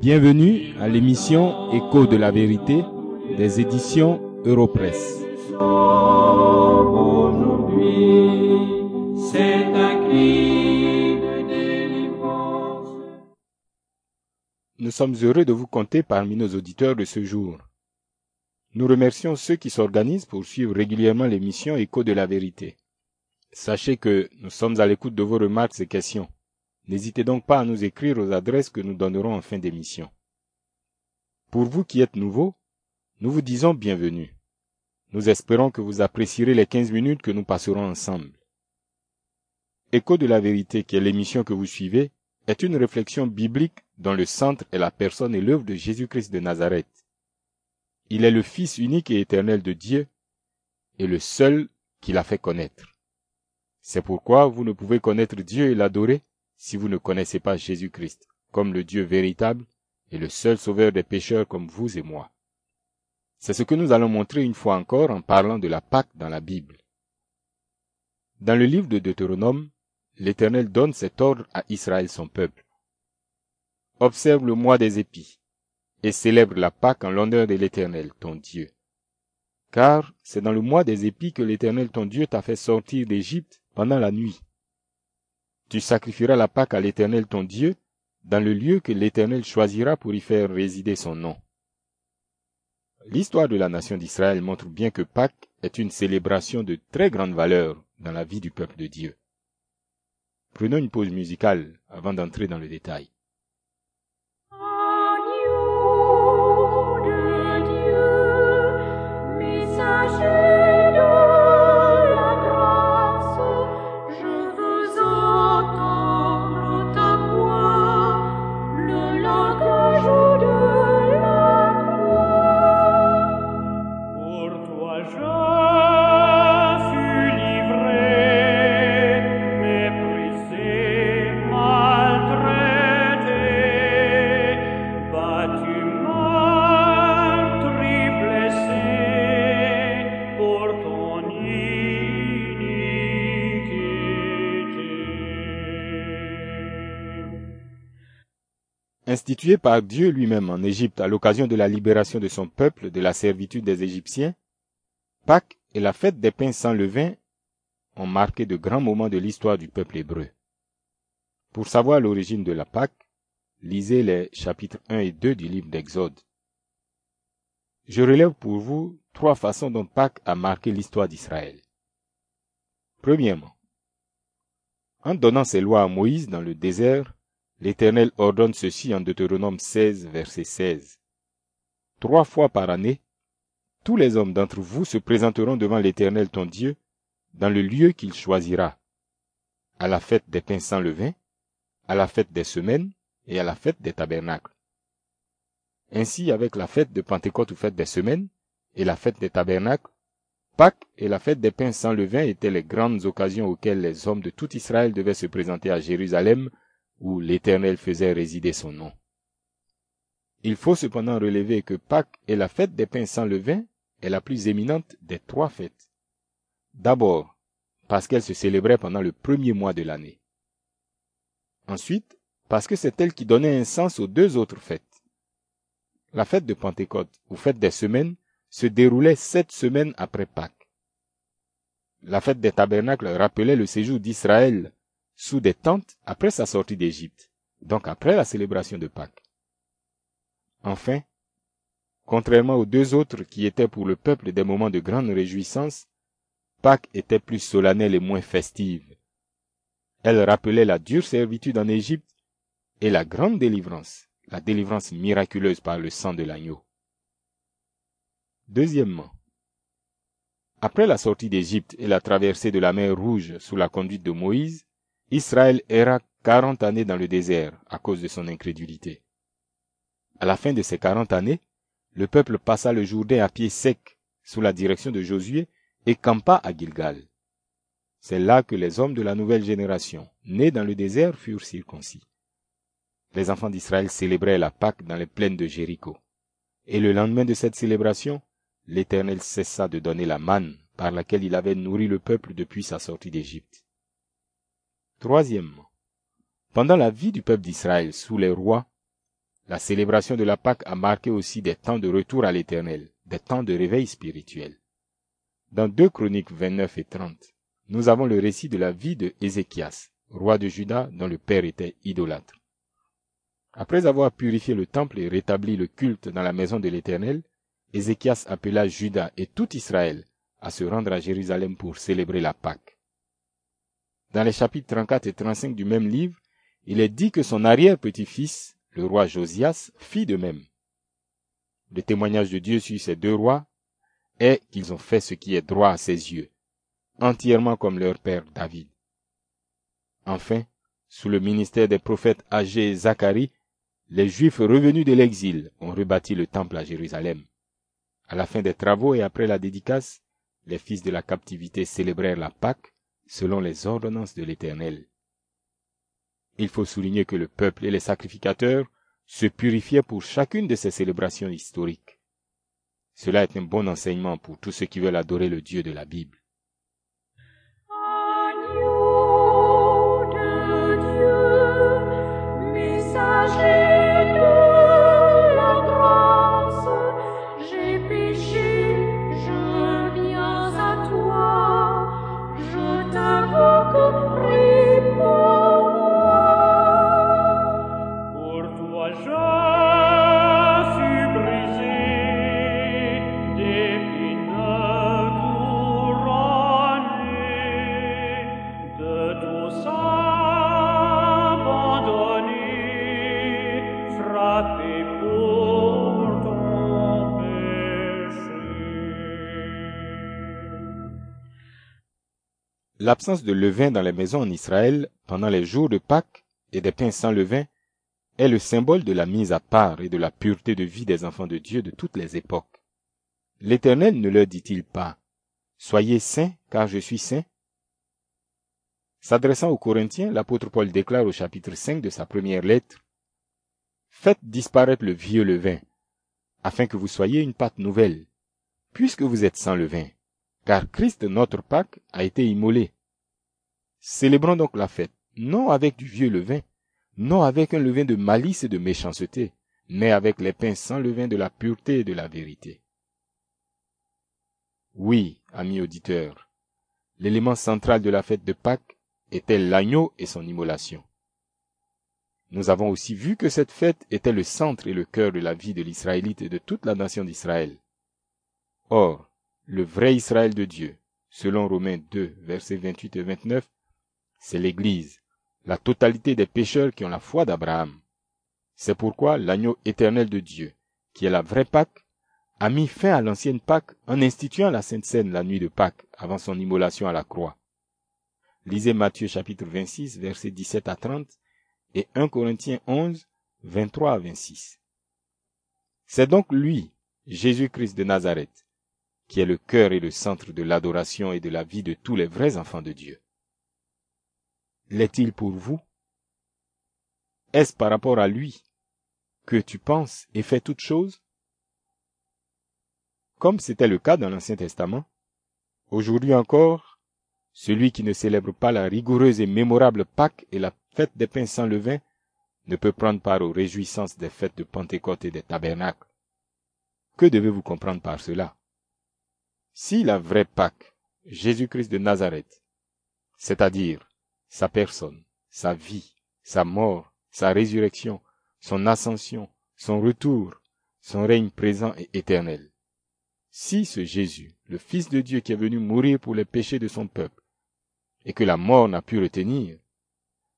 Bienvenue à l'émission Écho de la vérité des éditions délivrance. Nous sommes heureux de vous compter parmi nos auditeurs de ce jour. Nous remercions ceux qui s'organisent pour suivre régulièrement l'émission Écho de la vérité. Sachez que nous sommes à l'écoute de vos remarques et questions. N'hésitez donc pas à nous écrire aux adresses que nous donnerons en fin d'émission. Pour vous qui êtes nouveaux, nous vous disons bienvenue. Nous espérons que vous apprécierez les 15 minutes que nous passerons ensemble. Écho de la vérité, qui est l'émission que vous suivez, est une réflexion biblique dont le centre est la personne et l'œuvre de Jésus-Christ de Nazareth. Il est le Fils unique et éternel de Dieu et le seul qui l'a fait connaître. C'est pourquoi vous ne pouvez connaître Dieu et l'adorer si vous ne connaissez pas Jésus-Christ comme le Dieu véritable et le seul sauveur des pécheurs comme vous et moi. C'est ce que nous allons montrer une fois encore en parlant de la Pâque dans la Bible. Dans le livre de Deutéronome, l'Éternel donne cet ordre à Israël son peuple. Observe le mois des épis et célèbre la Pâque en l'honneur de l'Éternel, ton Dieu. Car c'est dans le mois des épis que l'Éternel ton Dieu t'a fait sortir d'Égypte pendant la nuit. Tu sacrifieras la Pâque à l'Éternel ton Dieu dans le lieu que l'Éternel choisira pour y faire résider son nom. L'histoire de la nation d'Israël montre bien que Pâques est une célébration de très grande valeur dans la vie du peuple de Dieu. Prenons une pause musicale avant d'entrer dans le détail. Institué par Dieu lui-même en Égypte à l'occasion de la libération de son peuple de la servitude des Égyptiens, Pâques et la fête des pains sans levain ont marqué de grands moments de l'histoire du peuple hébreu. Pour savoir l'origine de la Pâque, lisez les chapitres 1 et 2 du livre d'Exode. Je relève pour vous trois façons dont Pâques a marqué l'histoire d'Israël. Premièrement, en donnant ses lois à Moïse dans le désert, L'Éternel ordonne ceci en Deutéronome 16, verset 16. Trois fois par année, tous les hommes d'entre vous se présenteront devant l'Éternel ton Dieu dans le lieu qu'il choisira, à la fête des pains sans levain, à la fête des semaines et à la fête des tabernacles. Ainsi, avec la fête de Pentecôte ou fête des semaines et la fête des tabernacles, Pâques et la fête des pains sans levain étaient les grandes occasions auxquelles les hommes de tout Israël devaient se présenter à Jérusalem où l'Éternel faisait résider son nom. Il faut cependant relever que Pâques et la fête des pains sans levain est la plus éminente des trois fêtes. D'abord, parce qu'elle se célébrait pendant le premier mois de l'année. Ensuite, parce que c'est elle qui donnait un sens aux deux autres fêtes. La fête de Pentecôte, ou fête des semaines, se déroulait sept semaines après Pâques. La fête des tabernacles rappelait le séjour d'Israël sous des tentes après sa sortie d'Égypte, donc après la célébration de Pâques. Enfin, contrairement aux deux autres qui étaient pour le peuple des moments de grande réjouissance, Pâques était plus solennelle et moins festive. Elle rappelait la dure servitude en Égypte et la grande délivrance, la délivrance miraculeuse par le sang de l'agneau. Deuxièmement, après la sortie d'Égypte et la traversée de la mer Rouge sous la conduite de Moïse, Israël erra quarante années dans le désert à cause de son incrédulité. À la fin de ces quarante années, le peuple passa le Jourdain à pied sec sous la direction de Josué et campa à Gilgal. C'est là que les hommes de la nouvelle génération, nés dans le désert, furent circoncis. Les enfants d'Israël célébraient la Pâque dans les plaines de Jéricho. Et le lendemain de cette célébration, l'Éternel cessa de donner la manne par laquelle il avait nourri le peuple depuis sa sortie d'Égypte. Troisièmement, pendant la vie du peuple d'Israël sous les rois, la célébration de la Pâque a marqué aussi des temps de retour à l'Éternel, des temps de réveil spirituel. Dans 2 Chroniques 29 et 30, nous avons le récit de la vie de Ézéchias, roi de Juda dont le père était idolâtre. Après avoir purifié le temple et rétabli le culte dans la maison de l'Éternel, Ézéchias appela Juda et tout Israël à se rendre à Jérusalem pour célébrer la Pâque. Dans les chapitres 34 et 35 du même livre, il est dit que son arrière-petit-fils, le roi Josias, fit de même. Le témoignage de Dieu sur ces deux rois est qu'ils ont fait ce qui est droit à ses yeux, entièrement comme leur père David. Enfin, sous le ministère des prophètes Agé et Zacharie, les Juifs revenus de l'exil ont rebâti le temple à Jérusalem. À la fin des travaux et après la dédicace, les fils de la captivité célébrèrent la Pâque selon les ordonnances de l'Éternel. Il faut souligner que le peuple et les sacrificateurs se purifiaient pour chacune de ces célébrations historiques. Cela est un bon enseignement pour tous ceux qui veulent adorer le Dieu de la Bible. L'absence de levain dans les maisons en Israël pendant les jours de Pâques et des pains sans levain est le symbole de la mise à part et de la pureté de vie des enfants de Dieu de toutes les époques. L'Éternel ne leur dit-il pas, Soyez saints car je suis saint S'adressant aux Corinthiens, l'apôtre Paul déclare au chapitre 5 de sa première lettre, Faites disparaître le vieux levain, afin que vous soyez une pâte nouvelle, puisque vous êtes sans levain, car Christ notre Pâque a été immolé. Célébrons donc la fête, non avec du vieux levain, non avec un levain de malice et de méchanceté, mais avec les pains sans levain de la pureté et de la vérité. Oui, amis auditeurs, l'élément central de la fête de Pâques était l'agneau et son immolation. Nous avons aussi vu que cette fête était le centre et le cœur de la vie de l'Israélite et de toute la nation d'Israël. Or, le vrai Israël de Dieu, selon Romains 2, versets 28 et 29, c'est l'Église, la totalité des pécheurs qui ont la foi d'Abraham. C'est pourquoi l'agneau éternel de Dieu, qui est la vraie Pâque, a mis fin à l'ancienne Pâque en instituant la Sainte Seine la nuit de Pâques avant son immolation à la croix. Lisez Matthieu chapitre 26 versets 17 à 30 et 1 Corinthiens 11 23 à 26. C'est donc lui, Jésus-Christ de Nazareth, qui est le cœur et le centre de l'adoration et de la vie de tous les vrais enfants de Dieu. L'est-il pour vous? Est-ce par rapport à lui que tu penses et fais toutes choses? Comme c'était le cas dans l'Ancien Testament, aujourd'hui encore, celui qui ne célèbre pas la rigoureuse et mémorable Pâque et la fête des pains sans levain ne peut prendre part aux réjouissances des fêtes de Pentecôte et des tabernacles. Que devez-vous comprendre par cela? Si la vraie Pâque, Jésus-Christ de Nazareth, c'est-à-dire sa personne, sa vie, sa mort, sa résurrection, son ascension, son retour, son règne présent et éternel. Si ce Jésus, le Fils de Dieu qui est venu mourir pour les péchés de son peuple, et que la mort n'a pu retenir,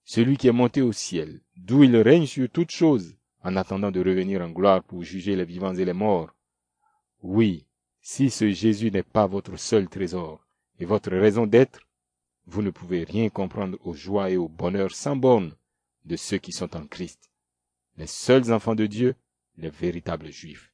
celui qui est monté au ciel, d'où il règne sur toutes choses, en attendant de revenir en gloire pour juger les vivants et les morts. Oui, si ce Jésus n'est pas votre seul trésor et votre raison d'être, vous ne pouvez rien comprendre aux joies et au bonheur sans bornes de ceux qui sont en Christ, les seuls enfants de Dieu, les véritables juifs.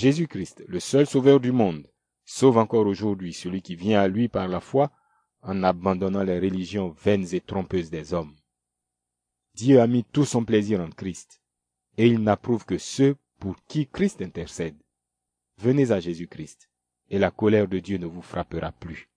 Jésus-Christ, le seul sauveur du monde, sauve encore aujourd'hui celui qui vient à lui par la foi en abandonnant les religions vaines et trompeuses des hommes. Dieu a mis tout son plaisir en Christ, et il n'approuve que ceux pour qui Christ intercède. Venez à Jésus-Christ, et la colère de Dieu ne vous frappera plus.